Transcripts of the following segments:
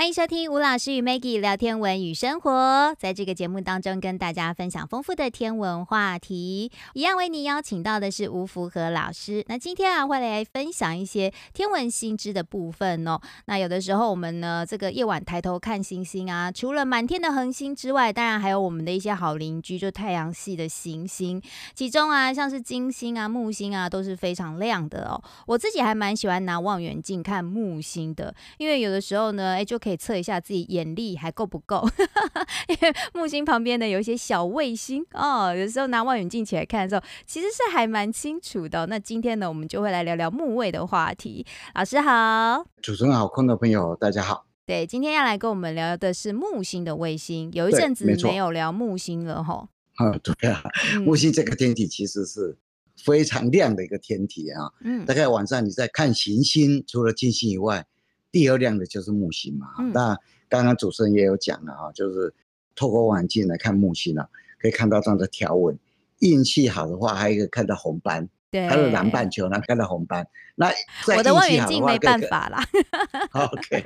欢迎收听吴老师与 Maggie 聊天文与生活，在这个节目当中跟大家分享丰富的天文话题。一样为你邀请到的是吴福和老师。那今天啊会来分享一些天文新知的部分哦。那有的时候我们呢这个夜晚抬头看星星啊，除了满天的恒星之外，当然还有我们的一些好邻居，就太阳系的行星。其中啊像是金星啊、木星啊都是非常亮的哦。我自己还蛮喜欢拿望远镜看木星的，因为有的时候呢，哎就可以。可以测一下自己眼力还够不够，因为木星旁边呢有一些小卫星哦，有时候拿望远镜起来看的时候，其实是还蛮清楚的。那今天呢，我们就会来聊聊木卫的话题。老师好，主持人好，空的朋友大家好。对，今天要来跟我们聊的是木星的卫星，有一阵子没有聊木星了哈。啊，对啊，木星这个天体其实是非常亮的一个天体啊。嗯，大概晚上你在看行星，除了金星以外。第二亮的就是木星嘛，嗯、那刚刚主持人也有讲了啊，就是透过望远镜来看木星啊，可以看到这样的条纹，运气好的话，还可以看到红斑，对，还有南半球呢看到红斑。那我的望远镜没办法啦。OK，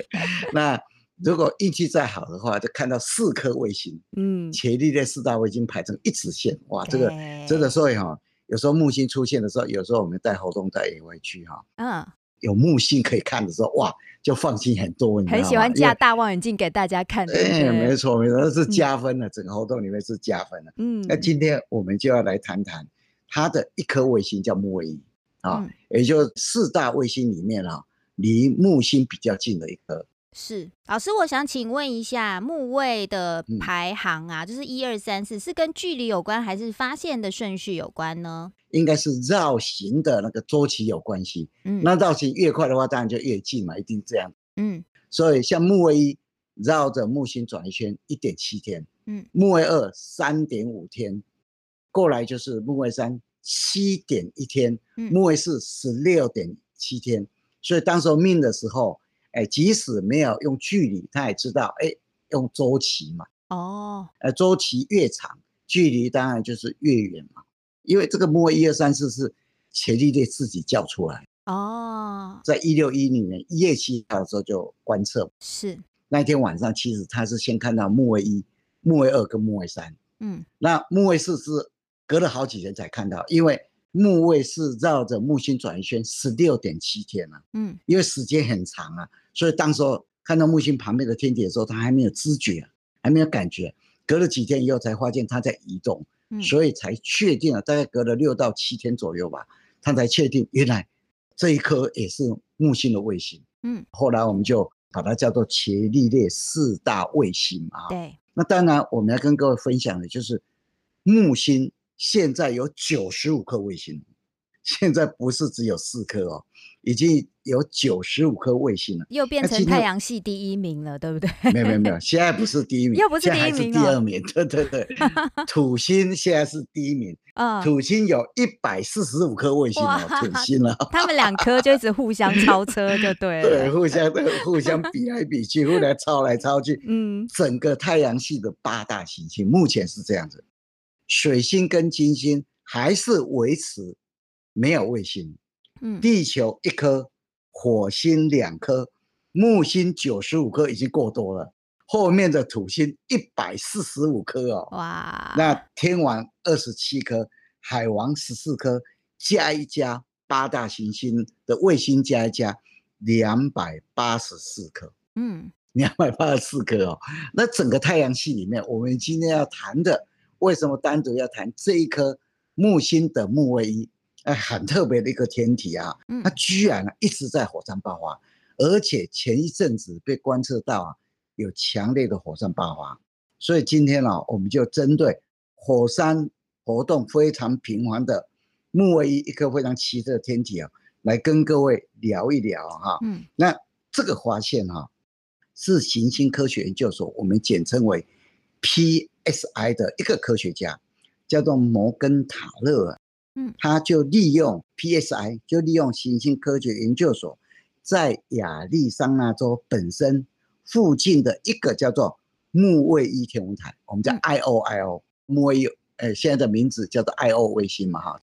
那如果运气再好的话，就看到四颗卫星，嗯，伽利略四大卫星排成一直线，哇，这个真的所以哈，有时候木星出现的时候，有时候我们带活动带也会去哈，嗯。有木星可以看的时候，哇，就放心很多。很喜欢架大望远镜给大家看，对，对，没错没错，那是加分的，嗯、整个活动里面是加分的。嗯，那今天我们就要来谈谈它的一颗卫星叫木卫一啊，嗯、也就是四大卫星里面啊，离木星比较近的一颗。是老师，我想请问一下，木卫的排行啊，嗯、就是一二三四，是跟距离有关，还是发现的顺序有关呢？应该是绕行的那个周期有关系。嗯，那绕行越快的话，当然就越近嘛，一定这样。嗯，所以像木卫一绕着木星转一圈一点七天，嗯，木卫二三点五天，过来就是木卫三七点一天，嗯，木卫四十六点七天。所以当时候命的时候。哎，即使没有用距离，他也知道，哎，用周期嘛。哦，呃，周期越长，距离当然就是越远嘛。因为这个木卫一二三四是伽利略自己叫出来。哦，在一六一零年一月七号的时候就观测。是。那天晚上，其实他是先看到木卫一、木卫二跟木卫三。嗯。那木卫四是隔了好几天才看到，因为。木卫是绕着木星转一圈十六点七天了，嗯，因为时间很长啊，所以当时候看到木星旁边的天体的时候，他还没有知觉，还没有感觉，隔了几天以后才发现它在移动，所以才确定了，大概隔了六到七天左右吧，他才确定原来这一颗也是木星的卫星，嗯，后来我们就把它叫做伽利略四大卫星啊，对，那当然我们要跟各位分享的就是木星。现在有九十五颗卫星，现在不是只有四颗哦，已经有九十五颗卫星了，又变成太阳系第一名了，对不对？没有没有没有，现在不是第一名，又不是第一名，是第二名，对对对。土星现在是第一名，啊，土星有一百四十五颗卫星哦，土星了，他们两颗就一直互相超车，就对了，对，互相互相比来比去，互相超来超去，嗯，整个太阳系的八大行星目前是这样子。水星跟金星还是维持没有卫星，嗯，地球一颗，火星两颗，木星九十五颗已经够多了，后面的土星一百四十五颗哦，哇，那天王二十七颗，海王十四颗，加一加八大行星的卫星加一加两百八十四颗，嗯，两百八十四颗。哦，那整个太阳系里面，我们今天要谈的。为什么单独要谈这一颗木星的木卫一？哎，很特别的一个天体啊！它居然一直在火山爆发，而且前一阵子被观测到啊，有强烈的火山爆发。所以今天呢，我们就针对火山活动非常频繁的木卫一一颗非常奇特的天体啊，来跟各位聊一聊哈。嗯，那这个发现哈，是行星科学研究所，我们简称为 P。SI 的一个科学家叫做摩根塔勒，嗯，他就利用 PSI，就利用行星科学研究所在亚利桑那州本身附近的一个叫做木卫一天文台，我们叫 IOIO 木卫一，呃，现在的名字叫做 IO 卫星嘛，哈，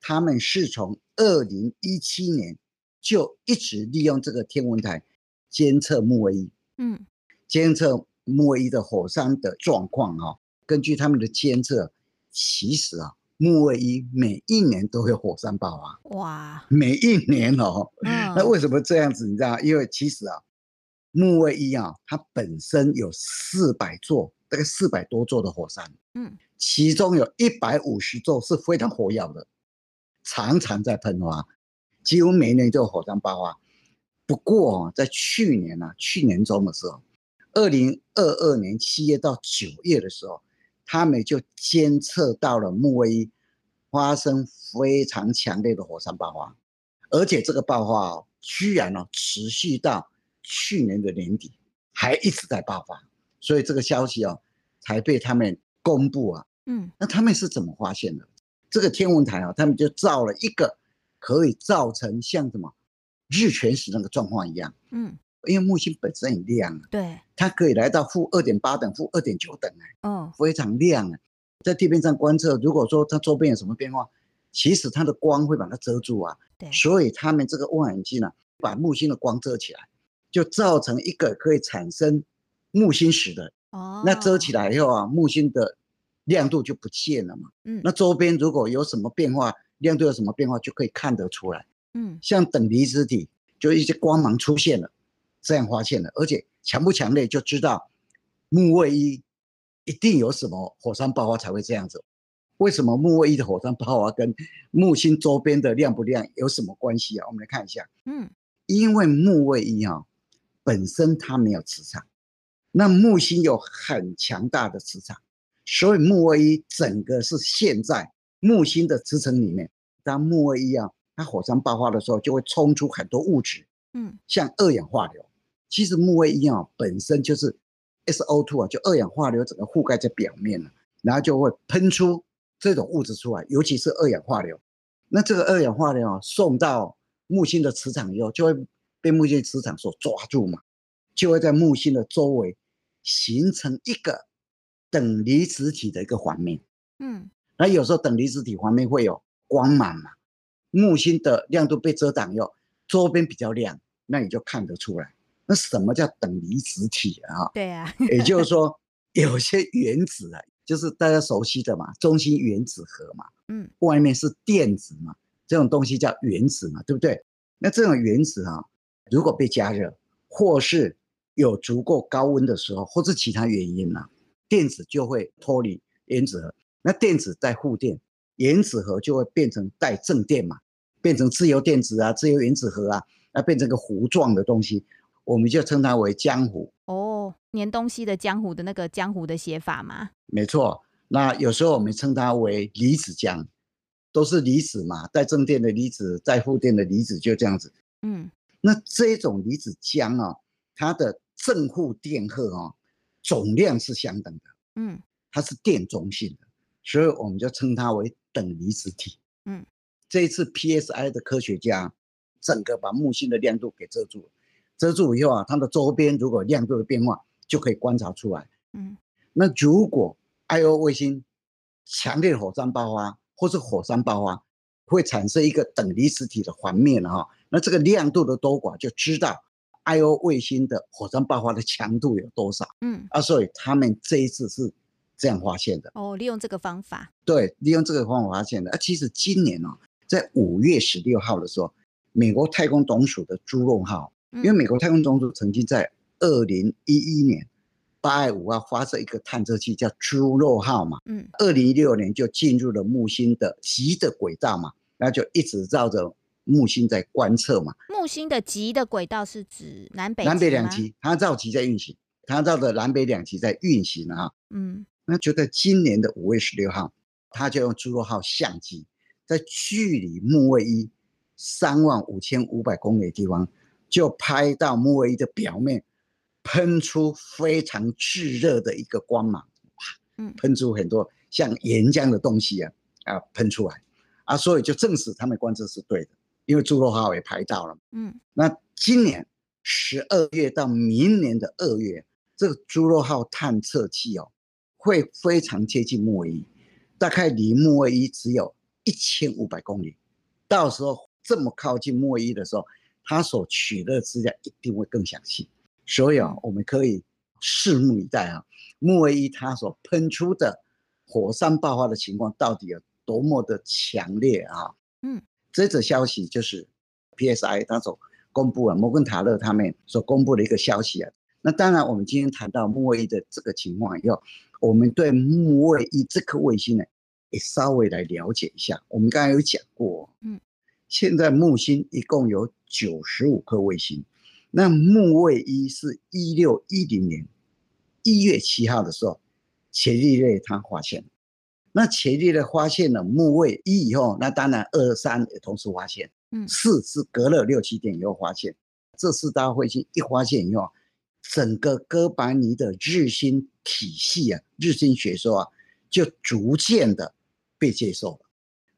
他们是从二零一七年就一直利用这个天文台监测木卫一，嗯，监测木卫一的火山的状况啊。根据他们的监测，其实啊，木卫一每一年都会火山爆发。哇，每一年哦。嗯。那为什么这样子？你知道？因为其实啊，木卫一啊，它本身有四百座，大概四百多座的火山。嗯。其中有一百五十座是非常活跃的，常常在喷发，几乎每年都有火山爆发。不过在去年呢、啊，去年中的时候，二零二二年七月到九月的时候，他们就监测到了木卫一发生非常强烈的火山爆发，而且这个爆发哦，居然哦持续到去年的年底，还一直在爆发，所以这个消息哦才被他们公布啊。嗯，那他们是怎么发现的？这个天文台啊，他们就造了一个可以造成像什么日全食那个状况一样。嗯，因为木星本身很亮啊，对，它可以来到负二点八等、负二点九等哎，哦，非常亮啊，在地面上观测，如果说它周边有什么变化，其实它的光会把它遮住啊。对，所以他们这个望远镜呢，把木星的光遮起来，就造成一个可以产生木星石的。哦，那遮起来以后啊，木星的。亮度就不见了嘛，嗯，那周边如果有什么变化，亮度有什么变化就可以看得出来，嗯，像等离子体就一些光芒出现了，这样发现的，而且强不强烈就知道木卫一一定有什么火山爆发才会这样子。为什么木卫一的火山爆发跟木星周边的亮不亮有什么关系啊？我们来看一下，嗯，因为木卫一啊本身它没有磁场，那木星有很强大的磁场。所以木卫一整个是陷在木星的磁层里面。当木卫一啊，它火山爆发的时候，就会冲出很多物质，嗯，像二氧化硫。其实木卫一啊本身就是 SO2 啊，就二氧化硫整个覆盖在表面了，然后就会喷出这种物质出来，尤其是二氧化硫。那这个二氧化硫啊送到木星的磁场以后，就会被木星磁场所抓住嘛，就会在木星的周围形成一个。等离子体的一个环面，嗯，那有时候等离子体环面会有光芒嘛，木星的亮度被遮挡以后，周边比较亮，那你就看得出来。那什么叫等离子体啊？对啊，也就是说，有些原子啊，就是大家熟悉的嘛，中心原子核嘛，嗯，外面是电子嘛，这种东西叫原子嘛，对不对？那这种原子啊，如果被加热，或是有足够高温的时候，或是其他原因呢、啊？电子就会脱离原子核，那电子带负电，原子核就会变成带正电嘛，变成自由电子啊，自由原子核啊，那变成个糊状的东西，我们就称它为江湖。哦，粘东西的江湖的那个江湖的写法吗？没错，那有时候我们称它为离子浆，都是离子嘛，带正电的离子，带负电的离子，就这样子。嗯，那这种离子浆啊，它的正负电荷啊。总量是相等的，嗯，它是电中性的，所以我们就称它为等离子体，嗯，这一次 PSI 的科学家整个把木星的亮度给遮住了，遮住以后啊，它的周边如果亮度的变化就可以观察出来，嗯，那如果 Io 卫星强烈火山爆发或是火山爆发，会产生一个等离子体的环面哈，那这个亮度的多寡就知道。Io 卫星的火山爆发的强度有多少？嗯啊，所以他们这一次是这样发现的。哦，利用这个方法。对，利用这个方法发现的。啊，其实今年哦，在五月十六号的时候，美国太空总署的朱洛号，因为美国太空总署曾经在二零一一年八月五号发射一个探测器，叫朱洛号嘛。嗯。二零一六年就进入了木星的极的轨道嘛，那就一直绕着。木星在观测嘛？木星的极的轨道是指南北南北两极，它绕极在运行，它绕着南北两极在运行啊。嗯，那就在今年的五月十六号，它就用朱洛号相机，在距离木卫一三万五千五百公里的地方，就拍到木卫一的表面喷出非常炙热的一个光芒，喷出很多像岩浆的东西啊啊，喷出来啊，所以就证实他们观测是对的。因为朱洛号也拍到了，嗯，那今年十二月到明年的二月，这个朱肉号探测器哦，会非常接近木卫一，大概离木卫一只有一千五百公里。到时候这么靠近木卫一的时候，它所取的资料一定会更详细。所以啊，我们可以拭目以待啊。木卫一它所喷出的火山爆发的情况到底有多么的强烈啊？嗯，这则消息就是 PSI 它所公布了，摩根塔勒他们所公布的一个消息啊。那当然，我们今天谈到木卫一的这个情况以后，我们对木卫一这颗卫星呢，也稍微来了解一下。我们刚才有讲过，嗯，现在木星一共有九十五颗卫星，那木卫一是一六一零年。一月七号的时候，伽利略他发现，那伽利略发现了木卫一以后，那当然二三也同时发现，嗯，四是隔了六七天以后发现，这四大卫星一发现以后，整个哥白尼的日心体系啊，日心学说啊，就逐渐的被接受了。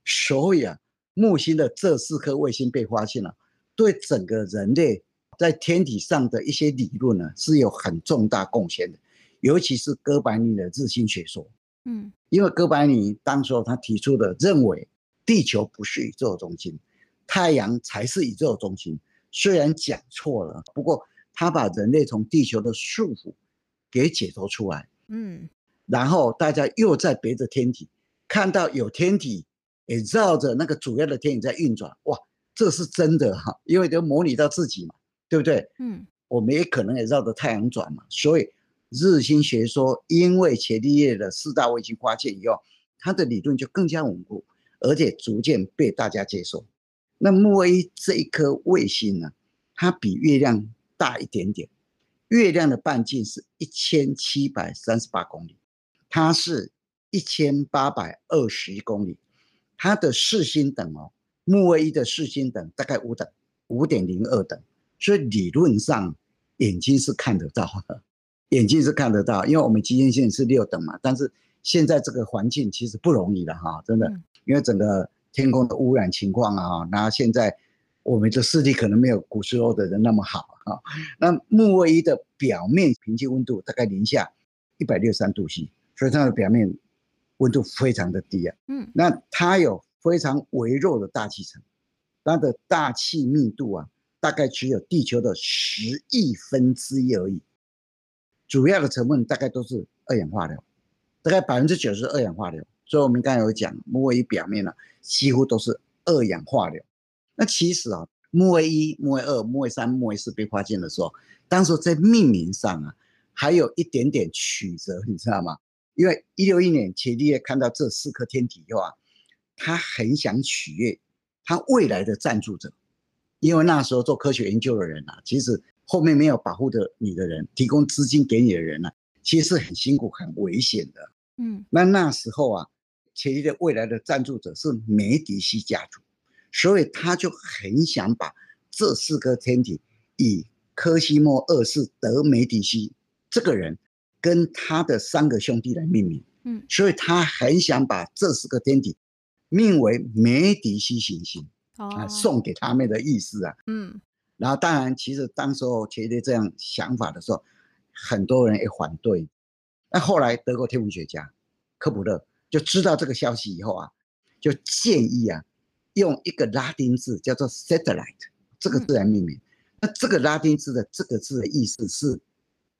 所以啊，木星的这四颗卫星被发现了，对整个人类在天体上的一些理论呢，是有很重大贡献的。尤其是哥白尼的日心学说，嗯，因为哥白尼当时候他提出的认为，地球不是宇宙中心，太阳才是宇宙中心。虽然讲错了，不过他把人类从地球的束缚给解脱出来，嗯，然后大家又在别的天体看到有天体也绕着那个主要的天体在运转，哇，这是真的哈，因为都模拟到自己嘛，对不对？嗯，我们也可能也绕着太阳转嘛，所以。日心学说，因为伽利略的四大卫星发现以后，他的理论就更加稳固，而且逐渐被大家接受。那木卫一这一颗卫星呢，它比月亮大一点点，月亮的半径是一千七百三十八公里，它是一千八百二十一公里，它的视星等哦，木卫一的视星等大概五等，五点零二等，所以理论上眼睛是看得到的。眼睛是看得到，因为我们基线是六等嘛，但是现在这个环境其实不容易的哈，真的，因为整个天空的污染情况啊，那现在我们的视力可能没有古时候的人那么好啊。那木卫一的表面平均温度大概零下一百六十三度 C，所以它的表面温度非常的低啊。嗯，那它有非常微弱的大气层，它的大气密度啊，大概只有地球的十亿分之一而已。主要的成分大概都是二氧化硫，大概百分之九十二氧化硫。所以我们刚才有讲，木卫一表面呢，几乎都是二氧化硫。那其实啊，木卫一、木卫二、木卫三、木卫四被发现的时候，当时在命名上啊，还有一点点曲折，你知道吗？因为一六一年伽利略看到这四颗天体以后啊，他很想取悦他未来的赞助者，因为那时候做科学研究的人啊，其实。后面没有保护的你的人，提供资金给你的人呢、啊，其实是很辛苦、很危险的。嗯，那那时候啊，伽利略未来的赞助者是梅迪西家族，所以他就很想把这四颗天体以科西莫二世德梅迪西这个人跟他的三个兄弟来命名。嗯，所以他很想把这四个天体命为梅迪西行星，啊，送给他们的意思啊。嗯。然后，当然，其实当时候提出这样想法的时候，很多人也反对。那后来，德国天文学家科普勒就知道这个消息以后啊，就建议啊，用一个拉丁字叫做 “satellite” 这个字来命名。那这个拉丁字的这个字的意思是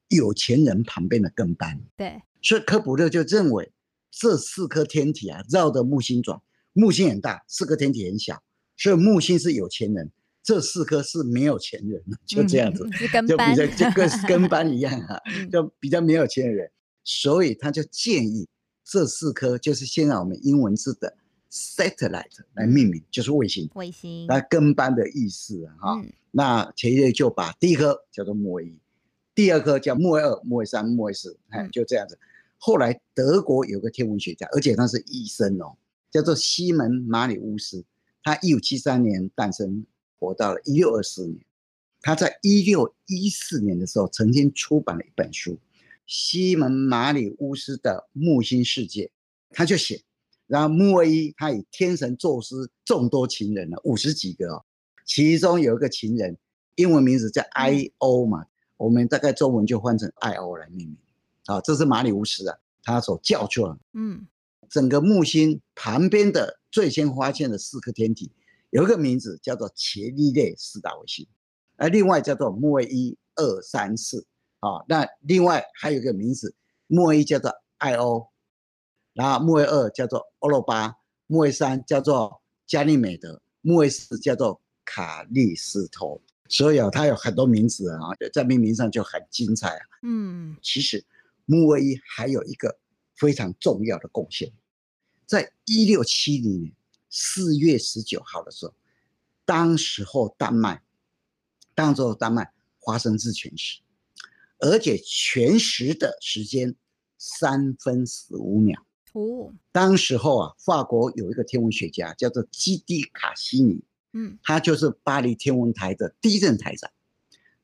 有钱人旁边的跟班。对。所以科普勒就认为这四颗天体啊，绕着木星转，木星很大，四颗天体很小，所以木星是有钱人。这四颗是没有钱人，就这样子，嗯、就比较就跟 跟班一样啊，就比较没有钱的人，所以他就建议这四颗就是现在我们英文字的 satellite 来命名，就是卫星，卫星，那跟班的意思啊，哈、嗯，那伽利略就把第一颗叫做木卫一，第二颗叫木卫二、木卫三、木卫四，哎，就这样子。后来德国有个天文学家，而且他是医生哦，叫做西门马里乌斯，他一五七三年诞生。活到了一六二四年，他在一六一四年的时候曾经出版了一本书《西门马里乌斯的木星世界》，他就写，然后木卫一他以天神宙斯众多情人呢五十几个哦，其中有一个情人，英文名字叫 Io 嘛，我们大概中文就换成爱欧来命名，啊，这是马里乌斯啊，他所叫出来，嗯，整个木星旁边的最先发现的四颗天体。有一个名字叫做伽利略四大卫星，而另外叫做木卫一、二、三、四，啊，那另外还有一个名字，木卫一叫做艾欧，然后木卫二叫做欧罗巴，木卫三叫做加利美德，木卫四叫做卡利斯托。所以啊，它有很多名字啊，在命名上就很精彩啊。嗯，其实木卫一还有一个非常重要的贡献，在一六七零年四月十九号的时候，当时候丹麦，当时候丹麦发生日全食，而且全食的时间三分十五秒。哦，当时候啊，法国有一个天文学家叫做基迪卡西尼。嗯，他就是巴黎天文台的第一任台长。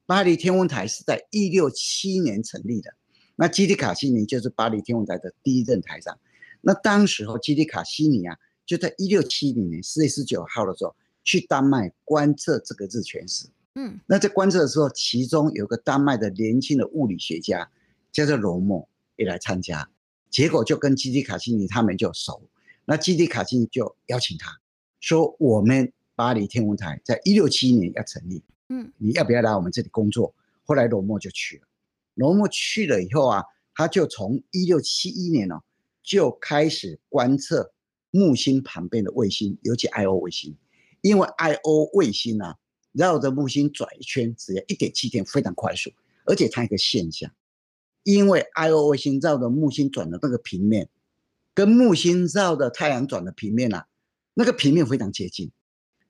巴黎天文台是在一六七年成立的，那基迪卡西尼就是巴黎天文台的第一任台长。那当时候基迪卡西尼啊，就在一六七零年四月十九号的时候去丹麦观测这个日全食。嗯，那在观测的时候，其中有个丹麦的年轻的物理学家叫做罗默也来参加，结果就跟基迪卡西尼他们就熟。那基迪卡西尼就邀请他说：“我们。”巴黎天文台在一六七一年要成立，嗯，你要不要来我们这里工作？后来罗默就去了。罗默去了以后啊，他就从一六七一年哦，就开始观测木星旁边的卫星，尤其 Io 卫星，因为 Io 卫星啊绕着木星转一圈只要一点七天，非常快速。而且它一个现象，因为 Io 卫星绕着木星转的那个平面，跟木星绕着太阳转的平面啊，那个平面非常接近。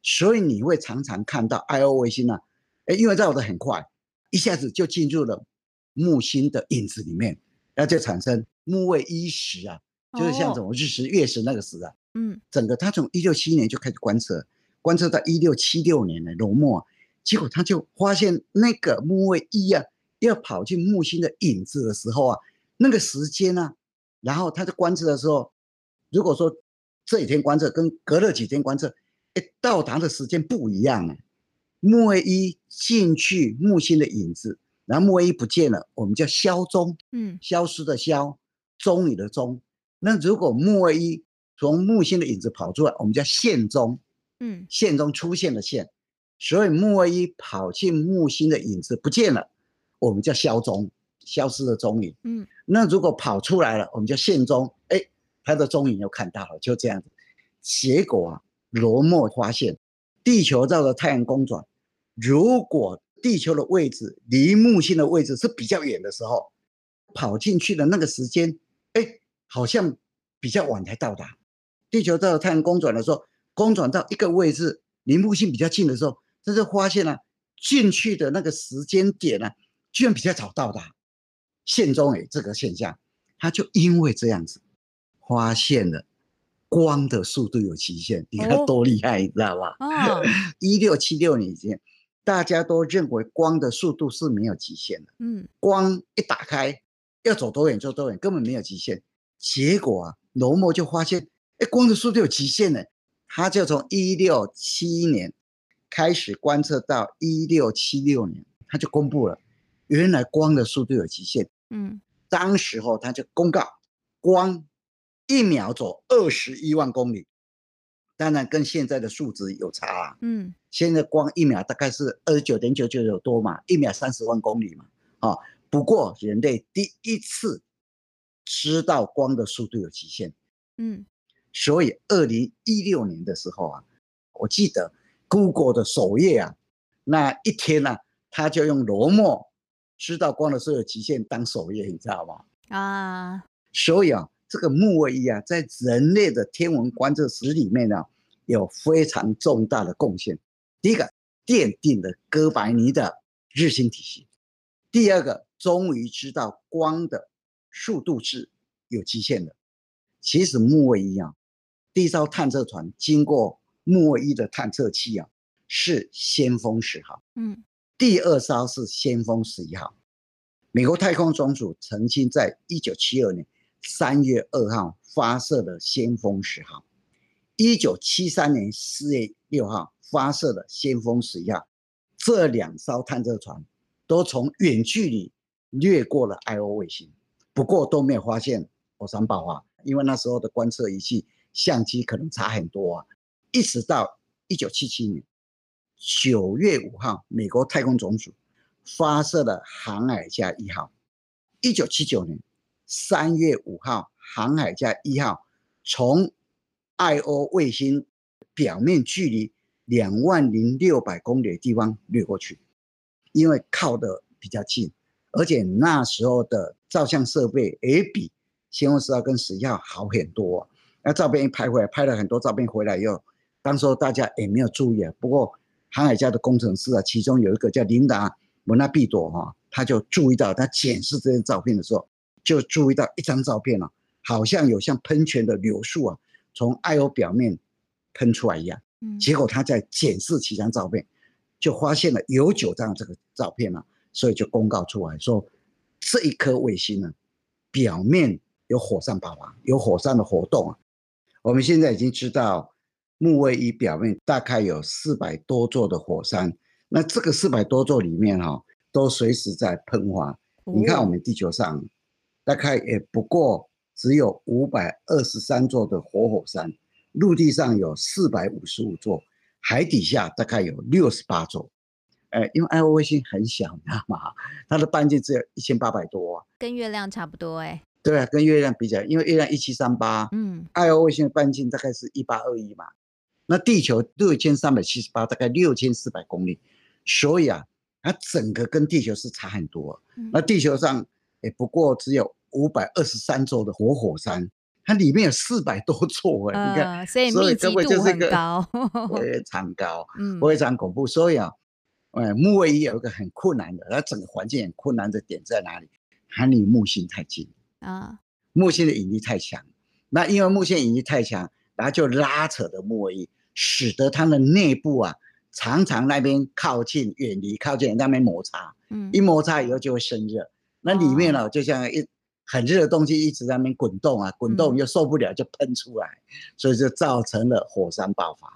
所以你会常常看到 Io 卫星呢、啊，哎，因为绕得很快，一下子就进入了木星的影子里面，那就产生木卫一食啊，就是像什么日食、月食那个时啊，嗯，整个他从一六七一年就开始观测，观测到一六七六年的罗默，结果他就发现那个木卫一啊，要跑进木星的影子的时候啊，那个时间呢、啊，然后他在观测的时候，如果说这几天观测跟隔了几天观测。哎，到达的时间不一样啊！木卫一进去木星的影子，然后木卫一不见了，我们叫消踪，嗯，消失的消，踪影的踪。那如果木卫一从木星的影子跑出来，我们叫现踪，嗯，现踪出现的现。所以木卫一跑进木星的影子不见了，我们叫消踪，消失的踪影，嗯。那如果跑出来了，我们叫现踪，哎，它的踪影又看到了，就这样子。结果啊。罗默发现，地球绕着太阳公转，如果地球的位置离木星的位置是比较远的时候，跑进去的那个时间，哎，好像比较晚才到达。地球到太阳公转的时候，公转到一个位置离木星比较近的时候，这就发现了、啊、进去的那个时间点呢、啊，居然比较早到达。现中诶，这个现象，他就因为这样子发现了。光的速度有极限，你看多厉害，哦、你知道吧？一六七六年以前，大家都认为光的速度是没有极限的。嗯，光一打开，要走多远就多远，根本没有极限。结果啊，罗默就发现，哎，光的速度有极限呢。他就从一六七一年开始观测到一六七六年，他就公布了，原来光的速度有极限。嗯，当时候他就公告光。一秒走二十一万公里，当然跟现在的数值有差啊。嗯，现在光一秒大概是二十九点九九九多嘛，一秒三十万公里嘛。啊，不过人类第一次知道光的速度有极限。嗯，所以二零一六年的时候啊，我记得 Google 的首页啊，那一天呢、啊，他就用罗默知道光的速度有极限当首页，你知道吗？啊，所以啊。这个木卫一啊，在人类的天文观测史里面呢，有非常重大的贡献。第一个，奠定了哥白尼的日心体系；第二个，终于知道光的速度是有极限的。其实木卫一啊，第一艘探测船经过木卫一的探测器啊，是先锋十号。嗯，第二艘是先锋十一号。美国太空总署曾经在一九七二年。三月二号发射的先锋十号，一九七三年四月六号发射的先锋十一号，这两艘探测船都从远距离掠过了 Io 卫星，不过都没有发现火山爆发，因为那时候的观测仪器相机可能差很多啊。一直到一九七七年九月五号，美国太空总署发射了航海家一号。一九七九年三月五号，航海家一号从 Io 卫星表面距离两万零六百公里的地方掠过去，因为靠得比较近，而且那时候的照相设备也比仙凤十号跟十一号好很多。那照片一拍回来，拍了很多照片回来以后，当时候大家也没有注意啊。不过航海家的工程师啊，其中有一个叫琳达·蒙纳毕朵哈，他就注意到，他检视这些照片的时候，就注意到一张照片啊，好像有像喷泉的流速啊，从爱欧表面喷出来一样。结果他在检视几张照片，就发现了有九张这个照片啊，所以就公告出来说，这一颗卫星呢，表面有火山爆发，有火山的活动啊。我们现在已经知道，木卫一表面大概有四百多座的火山，那这个四百多座里面哈，都随时在喷发。你看我们地球上，大概也不过只有五百二十三座的活火山，陆地上有四百五十五座，海底下大概有六十八座。哎，因为爱欧卫星很小，你知道吗？它的半径只有一千八百多，跟月亮差不多哎。对啊，跟月亮比较，因为月亮一七三八，嗯，爱欧卫星的半径大概是一八二一嘛，那地球六千三百七十八，大概六千四百公里，所以啊，它整个跟地球是差很多。嗯、那地球上也不过只有五百二十三座的活火山，它里面有四百多座哎，呃、你看，所以密集度很高，非常高，嗯，非常恐怖。所以啊，哎，木卫一有一个很困难的，它整个环境很困难的点在哪里？它离木星太近。啊，木星的引力太强，那因为木星引力太强，然后就拉扯的木卫一，使得它的内部啊，常常那边靠近、远离、靠近那边摩擦，嗯，一摩擦以后就会生热，那里面呢，就像一很热的东西一直在那边滚动啊，滚动又受不了就喷出来，所以就造成了火山爆发，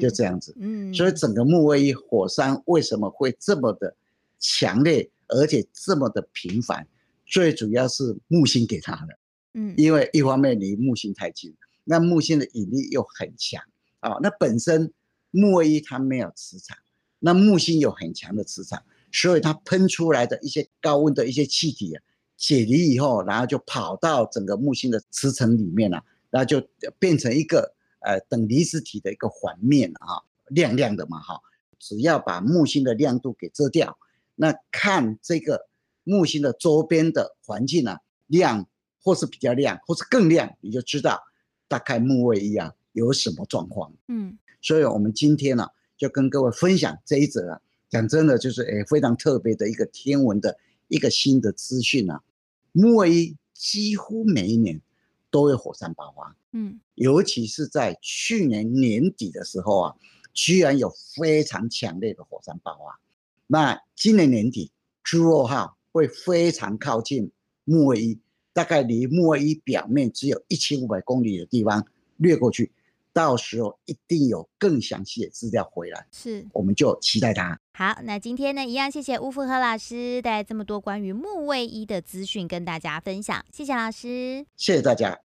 就这样子，嗯，所以整个木卫一火山为什么会这么的强烈，而且这么的频繁？最主要是木星给它的，嗯，因为一方面离木星太近，那木星的引力又很强啊，那本身木卫一它没有磁场，那木星有很强的磁场，所以它喷出来的一些高温的一些气体啊，解离以后，然后就跑到整个木星的磁层里面了，啊，然后就变成一个呃等离子体的一个环面啊，亮亮的嘛哈，只要把木星的亮度给遮掉，那看这个。木星的周边的环境啊，亮或是比较亮，或是更亮，你就知道大概木卫一啊有什么状况。嗯，所以我们今天呢、啊，就跟各位分享这一则啊，讲真的就是诶非常特别的一个天文的一个新的资讯啊。木卫一几乎每一年都有火山爆发，嗯，尤其是在去年年底的时候啊，居然有非常强烈的火山爆发。那今年年底猪肉号。会非常靠近木卫一，大概离木卫一表面只有一千五百公里的地方掠过去，到时候一定有更详细的资料回来，是，我们就期待它。好，那今天呢，一样谢谢吴福和老师带来这么多关于木卫一的资讯跟大家分享，谢谢老师，谢谢大家。